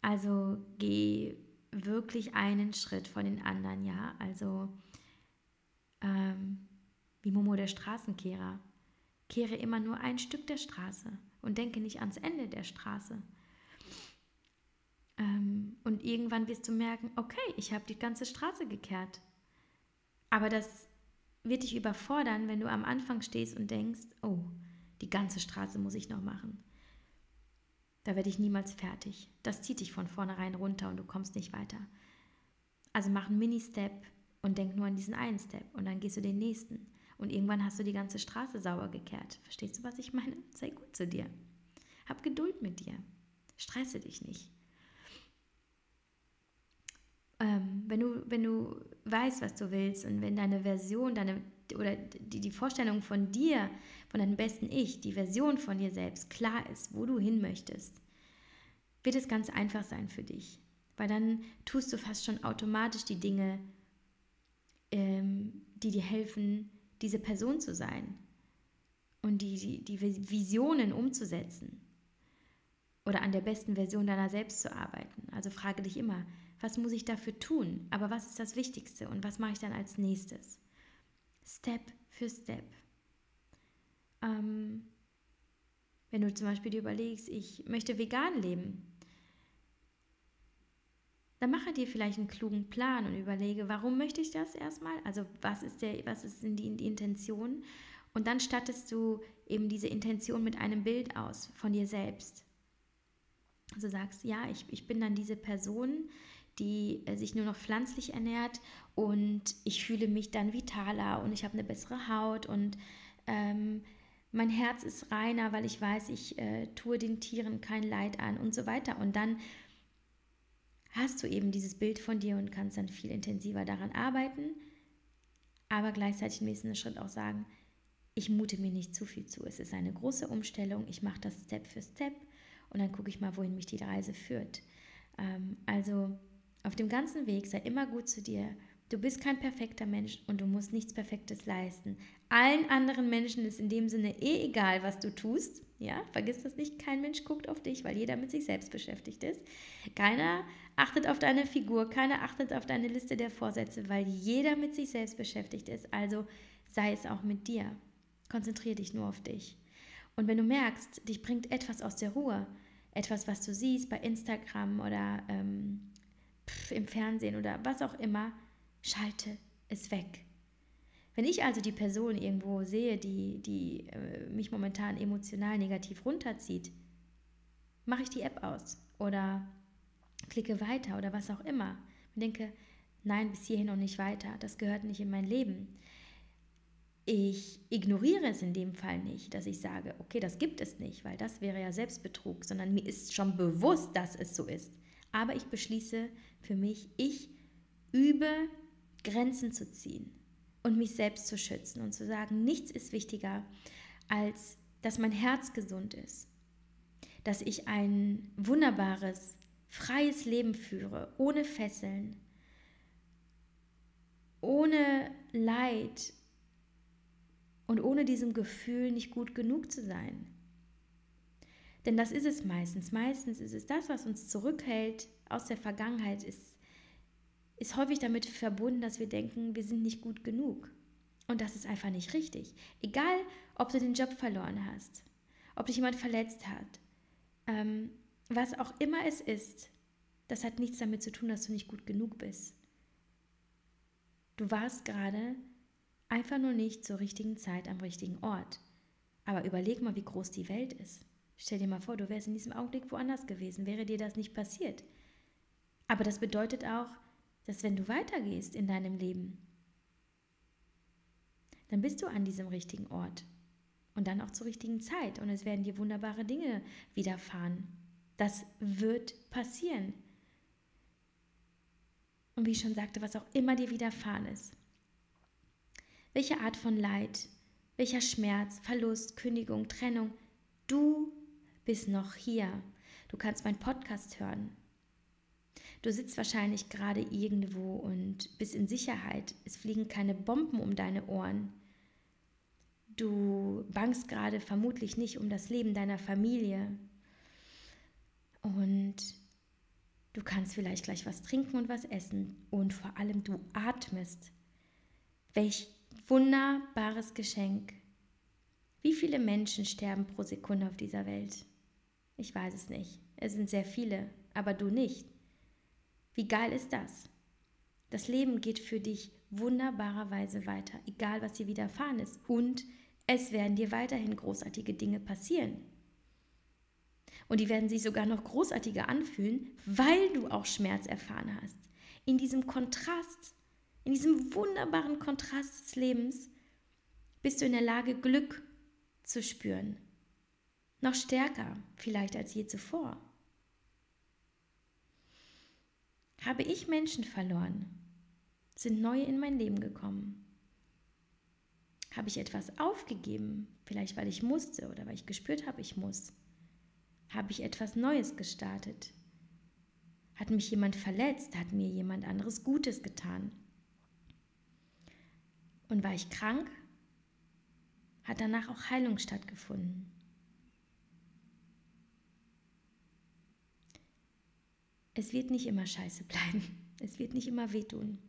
Also geh wirklich einen Schritt von den anderen, ja. Also ähm, wie Momo der Straßenkehrer. Kehre immer nur ein Stück der Straße und denke nicht ans Ende der Straße. Ähm, und irgendwann wirst du merken, okay, ich habe die ganze Straße gekehrt. Aber das wird dich überfordern, wenn du am Anfang stehst und denkst, oh, die ganze Straße muss ich noch machen. Da werde ich niemals fertig. Das zieht dich von vornherein runter und du kommst nicht weiter. Also mach einen Mini-Step und denk nur an diesen einen Step und dann gehst du den nächsten. Und irgendwann hast du die ganze Straße sauber gekehrt. Verstehst du, was ich meine? Sei gut zu dir. Hab Geduld mit dir. Stresse dich nicht. Ähm, wenn, du, wenn du weißt, was du willst und wenn deine Version, deine oder die, die Vorstellung von dir, von deinem besten Ich, die Version von dir selbst klar ist, wo du hin möchtest, wird es ganz einfach sein für dich, weil dann tust du fast schon automatisch die Dinge, ähm, die dir helfen, diese Person zu sein und die, die, die Visionen umzusetzen oder an der besten Version deiner selbst zu arbeiten. Also frage dich immer, was muss ich dafür tun? Aber was ist das Wichtigste und was mache ich dann als nächstes? Step für Step. Ähm, wenn du zum Beispiel dir überlegst, ich möchte vegan leben, dann mache dir vielleicht einen klugen Plan und überlege, warum möchte ich das erstmal? Also was ist der, was ist die, die Intention? Und dann stattest du eben diese Intention mit einem Bild aus von dir selbst. Also sagst, ja, ich, ich bin dann diese Person, die äh, sich nur noch pflanzlich ernährt und ich fühle mich dann vitaler und ich habe eine bessere Haut und ähm, mein Herz ist reiner, weil ich weiß, ich äh, tue den Tieren kein Leid an und so weiter. Und dann hast du eben dieses Bild von dir und kannst dann viel intensiver daran arbeiten, aber gleichzeitig im nächsten Schritt auch sagen, ich mute mir nicht zu viel zu. Es ist eine große Umstellung, ich mache das Step für Step und dann gucke ich mal, wohin mich die Reise führt. Ähm, also auf dem ganzen Weg sei immer gut zu dir. Du bist kein perfekter Mensch und du musst nichts Perfektes leisten. Allen anderen Menschen ist in dem Sinne eh egal, was du tust. Ja, vergiss das nicht. Kein Mensch guckt auf dich, weil jeder mit sich selbst beschäftigt ist. Keiner achtet auf deine Figur, keiner achtet auf deine Liste der Vorsätze, weil jeder mit sich selbst beschäftigt ist. Also sei es auch mit dir. Konzentriere dich nur auf dich. Und wenn du merkst, dich bringt etwas aus der Ruhe, etwas, was du siehst bei Instagram oder ähm, pff, im Fernsehen oder was auch immer, schalte es weg. Wenn ich also die Person irgendwo sehe, die, die äh, mich momentan emotional negativ runterzieht, mache ich die App aus oder klicke weiter oder was auch immer. Und denke, nein, bis hierhin und nicht weiter, das gehört nicht in mein Leben. Ich ignoriere es in dem Fall nicht, dass ich sage, okay, das gibt es nicht, weil das wäre ja Selbstbetrug, sondern mir ist schon bewusst, dass es so ist. Aber ich beschließe für mich, ich übe Grenzen zu ziehen und mich selbst zu schützen und zu sagen, nichts ist wichtiger, als dass mein Herz gesund ist, dass ich ein wunderbares, freies Leben führe, ohne Fesseln, ohne Leid, und ohne diesem Gefühl nicht gut genug zu sein. Denn das ist es meistens. Meistens ist es das, was uns zurückhält aus der Vergangenheit, ist, ist häufig damit verbunden, dass wir denken, wir sind nicht gut genug. Und das ist einfach nicht richtig. Egal, ob du den Job verloren hast, ob dich jemand verletzt hat, ähm, was auch immer es ist, das hat nichts damit zu tun, dass du nicht gut genug bist. Du warst gerade Einfach nur nicht zur richtigen Zeit am richtigen Ort. Aber überleg mal, wie groß die Welt ist. Stell dir mal vor, du wärst in diesem Augenblick woanders gewesen, wäre dir das nicht passiert. Aber das bedeutet auch, dass wenn du weitergehst in deinem Leben, dann bist du an diesem richtigen Ort und dann auch zur richtigen Zeit und es werden dir wunderbare Dinge widerfahren. Das wird passieren. Und wie ich schon sagte, was auch immer dir widerfahren ist, welche Art von Leid, welcher Schmerz, Verlust, Kündigung, Trennung, du bist noch hier. Du kannst meinen Podcast hören. Du sitzt wahrscheinlich gerade irgendwo und bist in Sicherheit. Es fliegen keine Bomben um deine Ohren. Du bangst gerade vermutlich nicht um das Leben deiner Familie. Und du kannst vielleicht gleich was trinken und was essen. Und vor allem du atmest. Welch wunderbares Geschenk. Wie viele Menschen sterben pro Sekunde auf dieser Welt? Ich weiß es nicht. Es sind sehr viele, aber du nicht. Wie geil ist das? Das Leben geht für dich wunderbarerweise weiter, egal was dir widerfahren ist. Und es werden dir weiterhin großartige Dinge passieren. Und die werden sich sogar noch großartiger anfühlen, weil du auch Schmerz erfahren hast. In diesem Kontrast in diesem wunderbaren Kontrast des Lebens bist du in der Lage, Glück zu spüren. Noch stärker vielleicht als je zuvor. Habe ich Menschen verloren? Sind neue in mein Leben gekommen? Habe ich etwas aufgegeben? Vielleicht weil ich musste oder weil ich gespürt habe, ich muss. Habe ich etwas Neues gestartet? Hat mich jemand verletzt? Hat mir jemand anderes Gutes getan? Und war ich krank? Hat danach auch Heilung stattgefunden? Es wird nicht immer scheiße bleiben. Es wird nicht immer wehtun.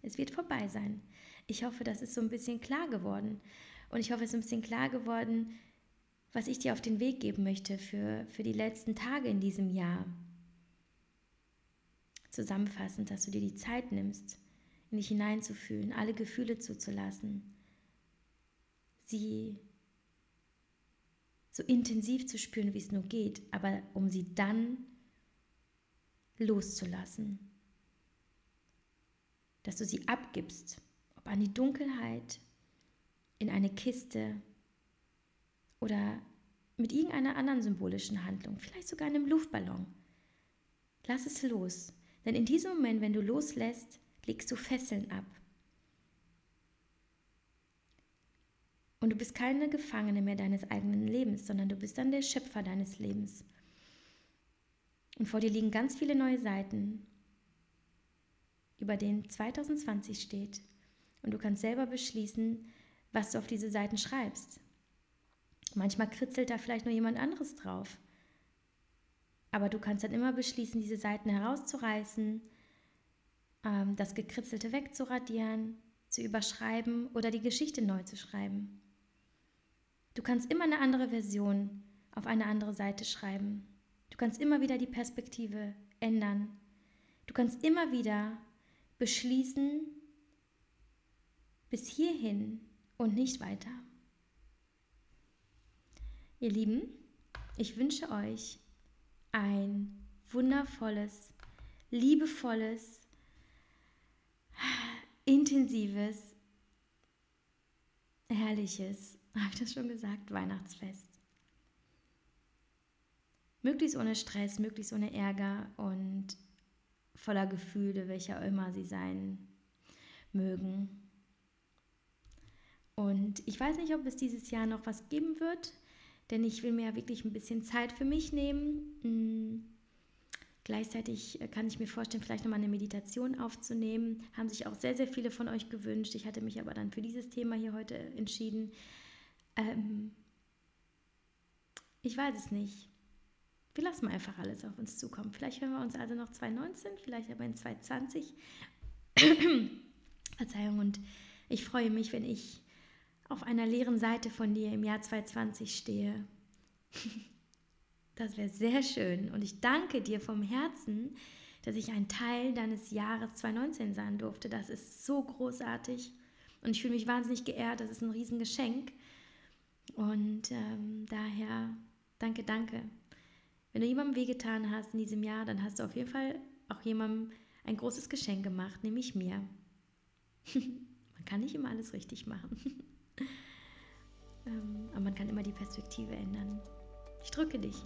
Es wird vorbei sein. Ich hoffe, das ist so ein bisschen klar geworden. Und ich hoffe, es ist ein bisschen klar geworden, was ich dir auf den Weg geben möchte für, für die letzten Tage in diesem Jahr. Zusammenfassend, dass du dir die Zeit nimmst, in dich hineinzufühlen, alle Gefühle zuzulassen, sie so intensiv zu spüren, wie es nur geht, aber um sie dann loszulassen. Dass du sie abgibst, ob an die Dunkelheit, in eine Kiste oder mit irgendeiner anderen symbolischen Handlung, vielleicht sogar einem Luftballon. Lass es los, denn in diesem Moment, wenn du loslässt, legst du Fesseln ab. Und du bist keine Gefangene mehr deines eigenen Lebens, sondern du bist dann der Schöpfer deines Lebens. Und vor dir liegen ganz viele neue Seiten, über denen 2020 steht. Und du kannst selber beschließen, was du auf diese Seiten schreibst. Manchmal kritzelt da vielleicht nur jemand anderes drauf. Aber du kannst dann immer beschließen, diese Seiten herauszureißen, ähm, das Gekritzelte wegzuradieren, zu überschreiben oder die Geschichte neu zu schreiben. Du kannst immer eine andere Version auf eine andere Seite schreiben. Du kannst immer wieder die Perspektive ändern. Du kannst immer wieder beschließen, bis hierhin und nicht weiter. Ihr Lieben, ich wünsche euch ein wundervolles, liebevolles, intensives, herrliches, habe ich das schon gesagt, Weihnachtsfest. Möglichst ohne Stress, möglichst ohne Ärger und voller Gefühle, welcher immer sie sein mögen. Und ich weiß nicht, ob es dieses Jahr noch was geben wird, denn ich will mir ja wirklich ein bisschen Zeit für mich nehmen. Hm. Gleichzeitig kann ich mir vorstellen, vielleicht nochmal eine Meditation aufzunehmen. Haben sich auch sehr, sehr viele von euch gewünscht. Ich hatte mich aber dann für dieses Thema hier heute entschieden. Ähm ich weiß es nicht wir lassen einfach alles auf uns zukommen. Vielleicht hören wir uns also noch 2019, vielleicht aber in 2020. Verzeihung, und ich freue mich, wenn ich auf einer leeren Seite von dir im Jahr 2020 stehe. Das wäre sehr schön. Und ich danke dir vom Herzen, dass ich ein Teil deines Jahres 2019 sein durfte. Das ist so großartig. Und ich fühle mich wahnsinnig geehrt. Das ist ein Riesengeschenk. Und ähm, daher danke, danke. Wenn du jemandem wehgetan hast in diesem Jahr, dann hast du auf jeden Fall auch jemandem ein großes Geschenk gemacht, nämlich mir. man kann nicht immer alles richtig machen. ähm, aber man kann immer die Perspektive ändern. Ich drücke dich.